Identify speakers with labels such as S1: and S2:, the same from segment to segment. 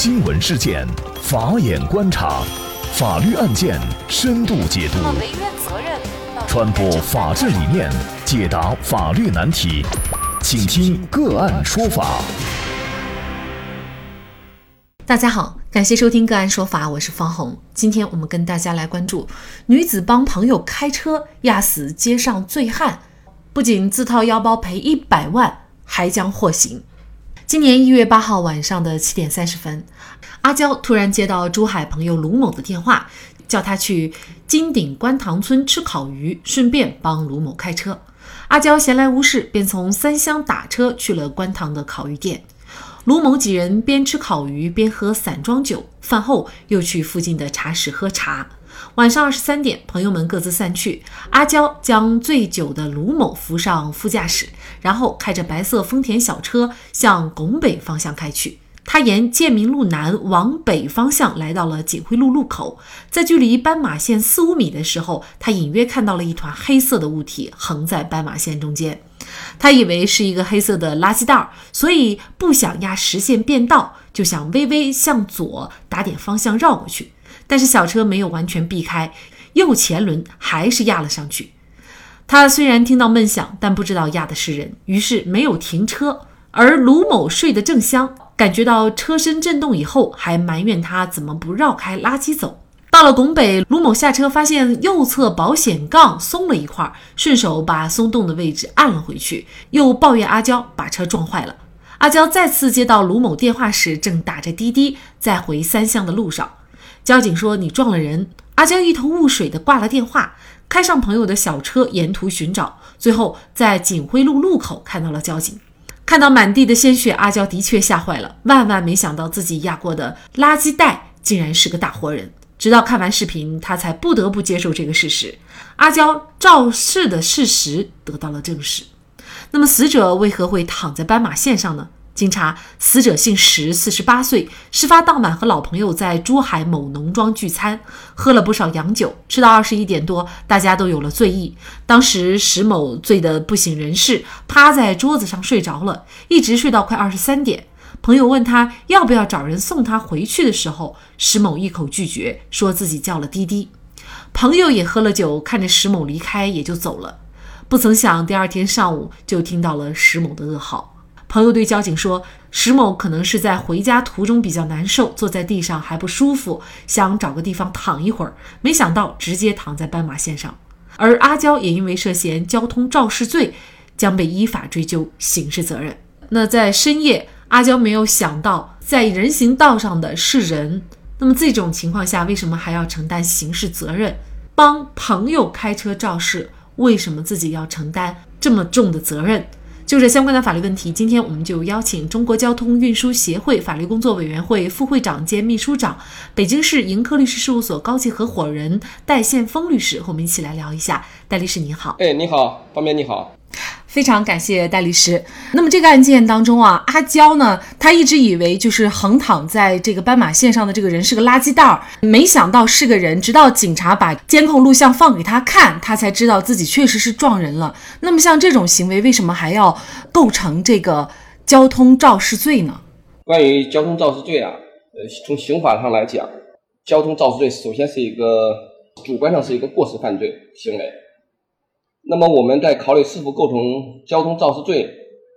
S1: 新闻事件，法眼观察，法律案件深度解读，传播法治理念，解答法律难题，请听个案说法。
S2: 大家好，感谢收听个案说法，我是方红。今天我们跟大家来关注：女子帮朋友开车压死街上醉汉，不仅自掏腰包赔一百万，还将获刑。今年一月八号晚上的七点三十分，阿娇突然接到珠海朋友卢某的电话，叫他去金顶观塘村吃烤鱼，顺便帮卢某开车。阿娇闲来无事，便从三乡打车去了观塘的烤鱼店。卢某几人边吃烤鱼边喝散装酒，饭后又去附近的茶室喝茶。晚上二十三点，朋友们各自散去。阿娇将醉酒的卢某扶上副驾驶，然后开着白色丰田小车向拱北方向开去。他沿建民路南往北方向来到了锦辉路路口，在距离斑马线四五米的时候，他隐约看到了一团黑色的物体横在斑马线中间。他以为是一个黑色的垃圾袋，所以不想压实线变道，就想微微向左打点方向绕过去。但是小车没有完全避开，右前轮还是压了上去。他虽然听到闷响，但不知道压的是人，于是没有停车。而卢某睡得正香，感觉到车身震动以后，还埋怨他怎么不绕开垃圾走。到了拱北，卢某下车发现右侧保险杠松了一块，顺手把松动的位置按了回去，又抱怨阿娇把车撞坏了。阿娇再次接到卢某电话时，正打着滴滴在回三乡的路上。交警说你撞了人，阿娇一头雾水地挂了电话，开上朋友的小车沿途寻找，最后在锦辉路路口看到了交警。看到满地的鲜血，阿娇的确吓坏了，万万没想到自己压过的垃圾袋竟然是个大活人。直到看完视频，他才不得不接受这个事实：阿娇肇事的事实得到了证实。那么死者为何会躺在斑马线上呢？经查，死者姓石，四十八岁。事发当晚和老朋友在珠海某农庄聚餐，喝了不少洋酒，吃到二十一点多，大家都有了醉意。当时石某醉得不省人事，趴在桌子上睡着了，一直睡到快二十三点。朋友问他要不要找人送他回去的时候，石某一口拒绝，说自己叫了滴滴。朋友也喝了酒，看着石某离开，也就走了。不曾想，第二天上午就听到了石某的噩耗。朋友对交警说：“石某可能是在回家途中比较难受，坐在地上还不舒服，想找个地方躺一会儿，没想到直接躺在斑马线上。”而阿娇也因为涉嫌交通肇事罪，将被依法追究刑事责任。那在深夜，阿娇没有想到在人行道上的是人，那么这种情况下，为什么还要承担刑事责任？帮朋友开车肇事，为什么自己要承担这么重的责任？就这相关的法律问题，今天我们就邀请中国交通运输协会法律工作委员会副会长兼秘书长、北京市盈科律师事务所高级合伙人戴宪峰律师和我们一起来聊一下。戴律师你好，
S3: 哎，你好，方便你好。
S2: 非常感谢戴律师。那么这个案件当中啊，阿娇呢，她一直以为就是横躺在这个斑马线上的这个人是个垃圾袋儿，没想到是个人。直到警察把监控录像放给她看，她才知道自己确实是撞人了。那么像这种行为，为什么还要构成这个交通肇事罪呢？
S3: 关于交通肇事罪啊，呃，从刑法上来讲，交通肇事罪首先是一个主观上是一个过失犯罪行为。那么我们在考虑是否构成交通肇事罪，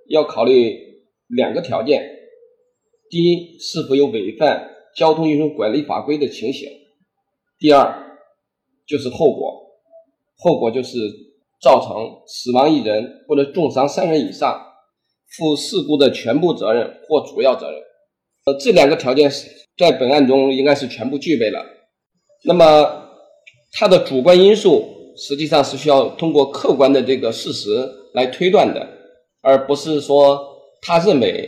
S3: 要考虑两个条件：第一，是否有违反交通运输管理法规的情形；第二，就是后果，后果就是造成死亡一人或者重伤三人以上，负事故的全部责任或主要责任。呃，这两个条件是在本案中应该是全部具备了。那么它的主观因素。实际上是需要通过客观的这个事实来推断的，而不是说他认为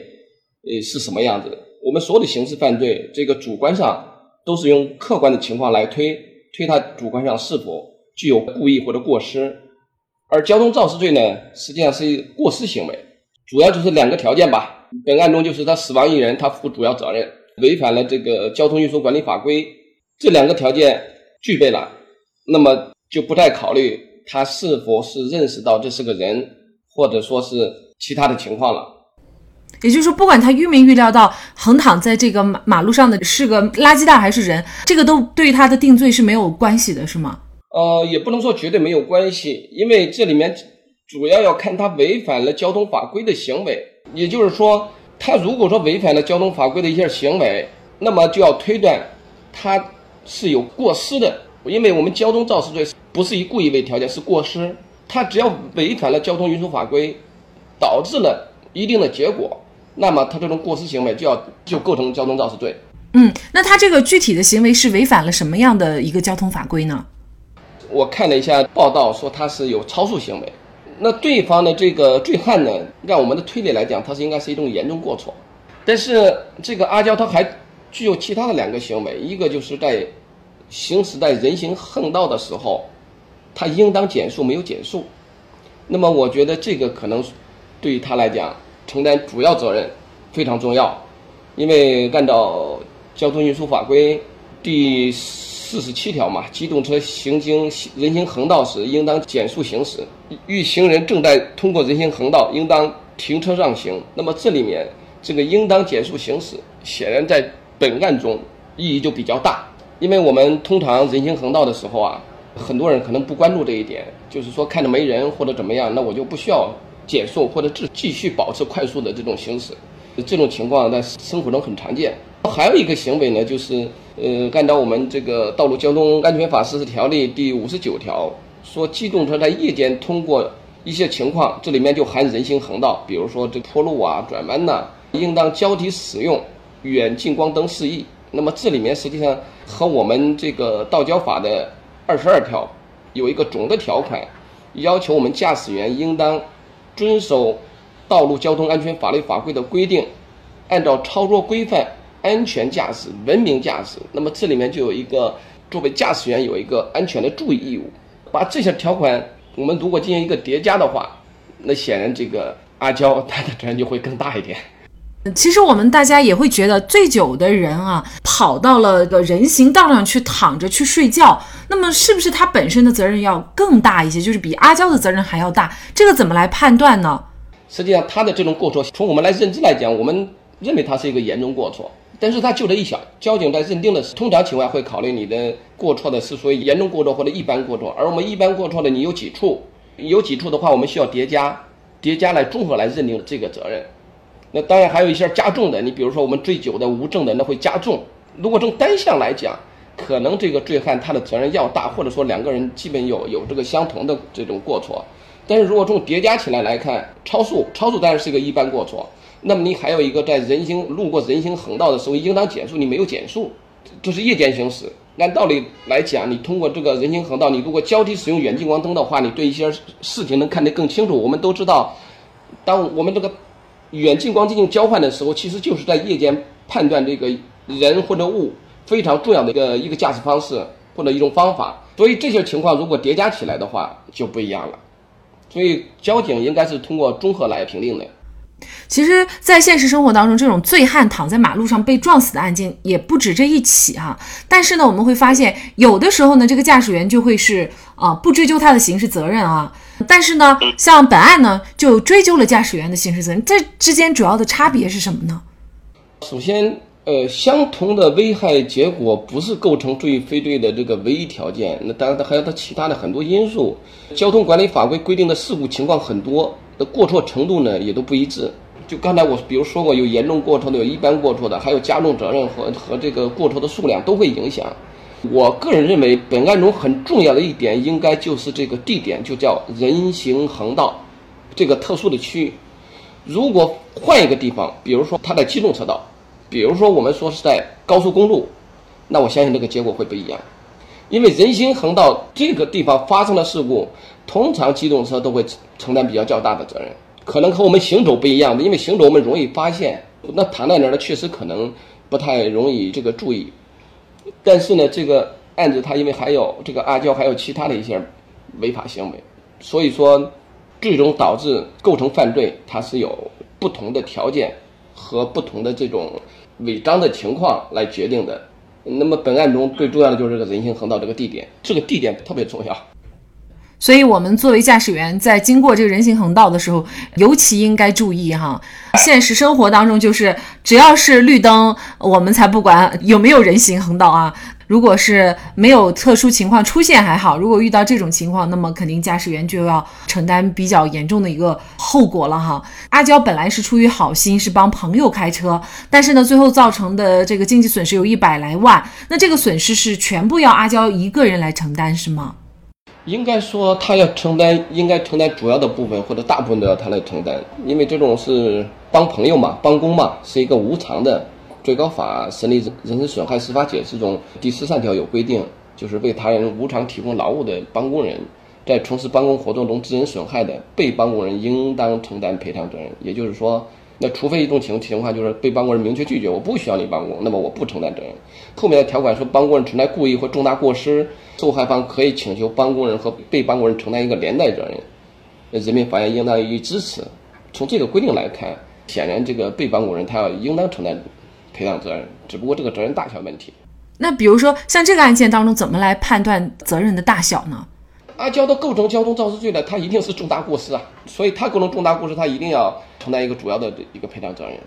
S3: 呃是什么样子。我们所有的刑事犯罪，这个主观上都是用客观的情况来推推他主观上是否具有故意或者过失。而交通肇事罪呢，实际上是一过失行为，主要就是两个条件吧。本案中就是他死亡一人，他负主要责任，违反了这个交通运输管理法规，这两个条件具备了，那么。就不太考虑他是否是认识到这是个人，或者说是其他的情况了。
S2: 也就是说，不管他预没预料到横躺在这个马马路上的是个垃圾袋还是人，这个都对他的定罪是没有关系的，是吗？
S3: 呃，也不能说绝对没有关系，因为这里面主要要看他违反了交通法规的行为。也就是说，他如果说违反了交通法规的一些行为，那么就要推断他是有过失的，因为我们交通肇事罪不是以故意为条件，是过失。他只要违反了交通运输法规，导致了一定的结果，那么他这种过失行为就要就构成交通肇事罪。
S2: 嗯，那他这个具体的行为是违反了什么样的一个交通法规呢？
S3: 我看了一下报道，说他是有超速行为。那对方的这个醉汉呢，按我们的推理来讲，他是应该是一种严重过错。但是这个阿娇他还具有其他的两个行为，一个就是在行驶在人行横道的时候。他应当减速，没有减速，那么我觉得这个可能对于他来讲承担主要责任非常重要，因为按照交通运输法规第四十七条嘛，机动车行经人行横道时应当减速行驶，遇行人正在通过人行横道，应当停车让行。那么这里面这个应当减速行驶，显然在本案中意义就比较大，因为我们通常人行横道的时候啊。很多人可能不关注这一点，就是说看着没人或者怎么样，那我就不需要减速或者继继续保持快速的这种行驶。这种情况在生活中很常见。还有一个行为呢，就是呃，按照我们这个《道路交通安全法实施条例》第五十九条说，机动车在夜间通过一些情况，这里面就含人行横道，比如说这坡路啊、转弯呐，应当交替使用远近光灯示意。那么这里面实际上和我们这个道交法的。二十二条有一个总的条款，要求我们驾驶员应当遵守道路交通安全法律法规的规定，按照操作规范安全驾驶、文明驾驶。那么这里面就有一个作为驾驶员有一个安全的注意义务。把这些条款我们如果进行一个叠加的话，那显然这个阿娇她的责任就会更大一点。
S2: 其实我们大家也会觉得，醉酒的人啊，跑到了个人行道上去躺着去睡觉，那么是不是他本身的责任要更大一些？就是比阿娇的责任还要大？这个怎么来判断呢？
S3: 实际上，他的这种过错，从我们来认知来讲，我们认为他是一个严重过错，但是他就这一小，交警在认定的通常情况会考虑你的过错的是属于严重过错或者一般过错，而我们一般过错的你有几处，有几处的话，我们需要叠加，叠加来综合来认定这个责任。那当然还有一些加重的，你比如说我们醉酒的无证的，那会加重。如果从单项来讲，可能这个醉汉他的责任要大，或者说两个人基本有有这个相同的这种过错。但是如果从叠加起来来看，超速，超速当然是一个一般过错。那么你还有一个在人行路过人行横道的时候应当减速，你没有减速，这是夜间行驶。按道理来讲，你通过这个人行横道，你如果交替使用远近光灯的话，你对一些事情能看得更清楚。我们都知道，当我们这个。远近光进行交换的时候，其实就是在夜间判断这个人或者物非常重要的一个一个驾驶方式或者一种方法。所以这些情况如果叠加起来的话就不一样了。所以交警应该是通过综合来评定的。
S2: 其实，在现实生活当中，这种醉汉躺在马路上被撞死的案件也不止这一起哈。但是呢，我们会发现，有的时候呢，这个驾驶员就会是啊，不追究他的刑事责任啊。但是呢，像本案呢，就追究了驾驶员的刑事责任。这之间主要的差别是什么呢？
S3: 首先，呃，相同的危害结果不是构成罪与非罪的这个唯一条件。那当然，还有它其他的很多因素。交通管理法规规定的事故情况很多。的过错程度呢，也都不一致。就刚才我比如说过，有严重过错的，有一般过错的，还有加重责任和和这个过错的数量都会影响。我个人认为，本案中很重要的一点，应该就是这个地点，就叫人行横道这个特殊的区域。如果换一个地方，比如说它在机动车道，比如说我们说是在高速公路，那我相信这个结果会不一样。因为人行横道这个地方发生的事故，通常机动车都会承担比较较大的责任，可能和我们行走不一样，因为行走我们容易发现，那躺在那儿呢，确实可能不太容易这个注意。但是呢，这个案子它因为还有这个阿娇，还有其他的一些违法行为，所以说最终导致构成犯罪，它是有不同的条件和不同的这种违章的情况来决定的。那么本案中最重要的就是这个人行横道这个地点，这个地点特别重要。
S2: 所以，我们作为驾驶员，在经过这个人行横道的时候，尤其应该注意哈。现实生活当中，就是只要是绿灯，我们才不管有没有人行横道啊。如果是没有特殊情况出现还好，如果遇到这种情况，那么肯定驾驶员就要承担比较严重的一个后果了哈。阿娇本来是出于好心，是帮朋友开车，但是呢，最后造成的这个经济损失有一百来万，那这个损失是全部要阿娇一个人来承担是吗？
S3: 应该说，他要承担，应该承担主要的部分或者大部分都要他来承担，因为这种是帮朋友嘛，帮工嘛，是一个无偿的。最高法审理人身损害司法解释中第十三条有规定，就是为他人无偿提供劳务的帮工人，在从事帮工活动中致人损害的，被帮工人应当承担赔偿责任。也就是说。那除非一种情情况就是被帮工人明确拒绝，我不需要你帮工，那么我不承担责任。后面的条款说，帮工人存在故意或重大过失，受害方可以请求帮工人和被帮工人承担一个连带责任。那人民法院应当予以支持。从这个规定来看，显然这个被帮工人他要应当承担赔偿责任，只不过这个责任大小问题。
S2: 那比如说像这个案件当中，怎么来判断责任的大小呢？
S3: 阿娇的构成交通肇事罪呢，他一定是重大过失啊，所以他构成重大过失，他一定要承担一个主要的一个赔偿责任。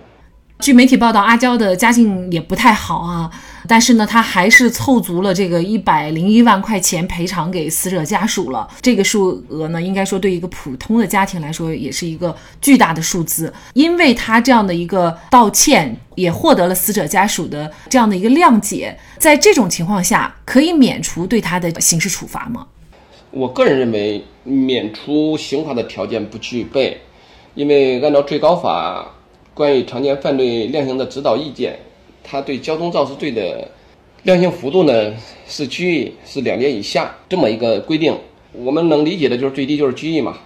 S2: 据媒体报道，阿娇的家境也不太好啊，但是呢，他还是凑足了这个一百零一万块钱赔偿给死者家属了。这个数额呢，应该说对一个普通的家庭来说，也是一个巨大的数字。因为他这样的一个道歉，也获得了死者家属的这样的一个谅解。在这种情况下，可以免除对他的刑事处罚吗？
S3: 我个人认为，免除刑罚的条件不具备，因为按照最高法关于常见犯罪量刑的指导意见，它对交通肇事罪的量刑幅度呢是拘役，是两年以下这么一个规定。我们能理解的就是最低就是拘役嘛。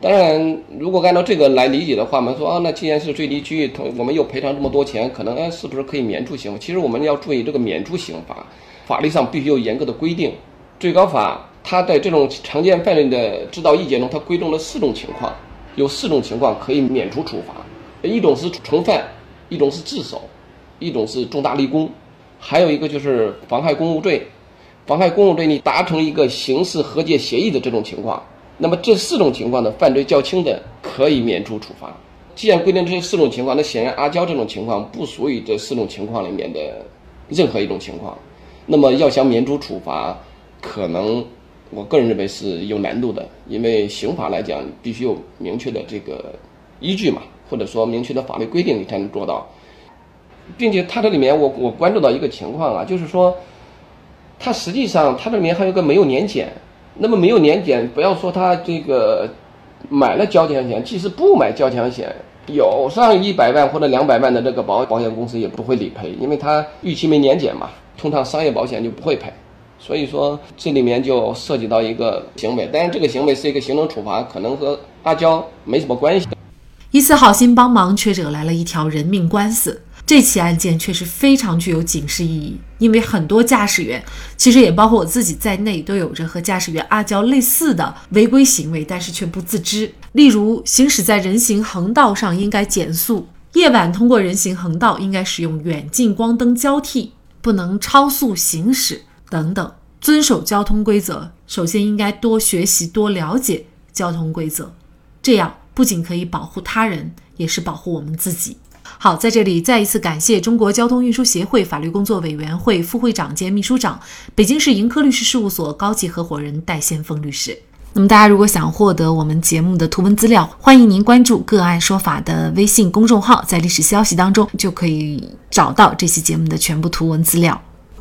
S3: 当然，如果按照这个来理解的话，我们说啊，那既然是最低拘役，同我们又赔偿这么多钱，可能哎是不是可以免除刑罚？其实我们要注意这个免除刑罚，法律上必须有严格的规定。最高法。他在这种常见犯罪的指导意见中，他规定了四种情况，有四种情况可以免除处罚，一种是从犯，一种是自首，一种是重大立功，还有一个就是妨害公务罪。妨害公务罪，你达成一个刑事和解协议的这种情况，那么这四种情况的犯罪较轻的可以免除处罚。既然规定这四种情况，那显然阿娇这种情况不属于这四种情况里面的任何一种情况，那么要想免除处罚，可能。我个人认为是有难度的，因为刑法来讲必须有明确的这个依据嘛，或者说明确的法律规定你才能做到，并且它这里面我我关注到一个情况啊，就是说，它实际上它这里面还有个没有年检，那么没有年检，不要说他这个买了交强险，即使不买交强险，有上一百万或者两百万的这个保保险公司也不会理赔，因为它逾期没年检嘛，通常商业保险就不会赔。所以说，这里面就涉及到一个行为，但是这个行为是一个行政处罚，可能和阿娇没什么关系。
S2: 一次好心帮忙，却惹来了一条人命官司。这起案件确实非常具有警示意义，因为很多驾驶员，其实也包括我自己在内，都有着和驾驶员阿娇类似的违规行为，但是却不自知。例如，行驶在人行横道上应该减速，夜晚通过人行横道应该使用远近光灯交替，不能超速行驶。等等，遵守交通规则，首先应该多学习、多了解交通规则，这样不仅可以保护他人，也是保护我们自己。好，在这里再一次感谢中国交通运输协会法律工作委员会副会长兼秘书长、北京市盈科律师事务所高级合伙人戴先锋律师。那么，大家如果想获得我们节目的图文资料，欢迎您关注“个案说法”的微信公众号，在历史消息当中就可以找到这期节目的全部图文资料。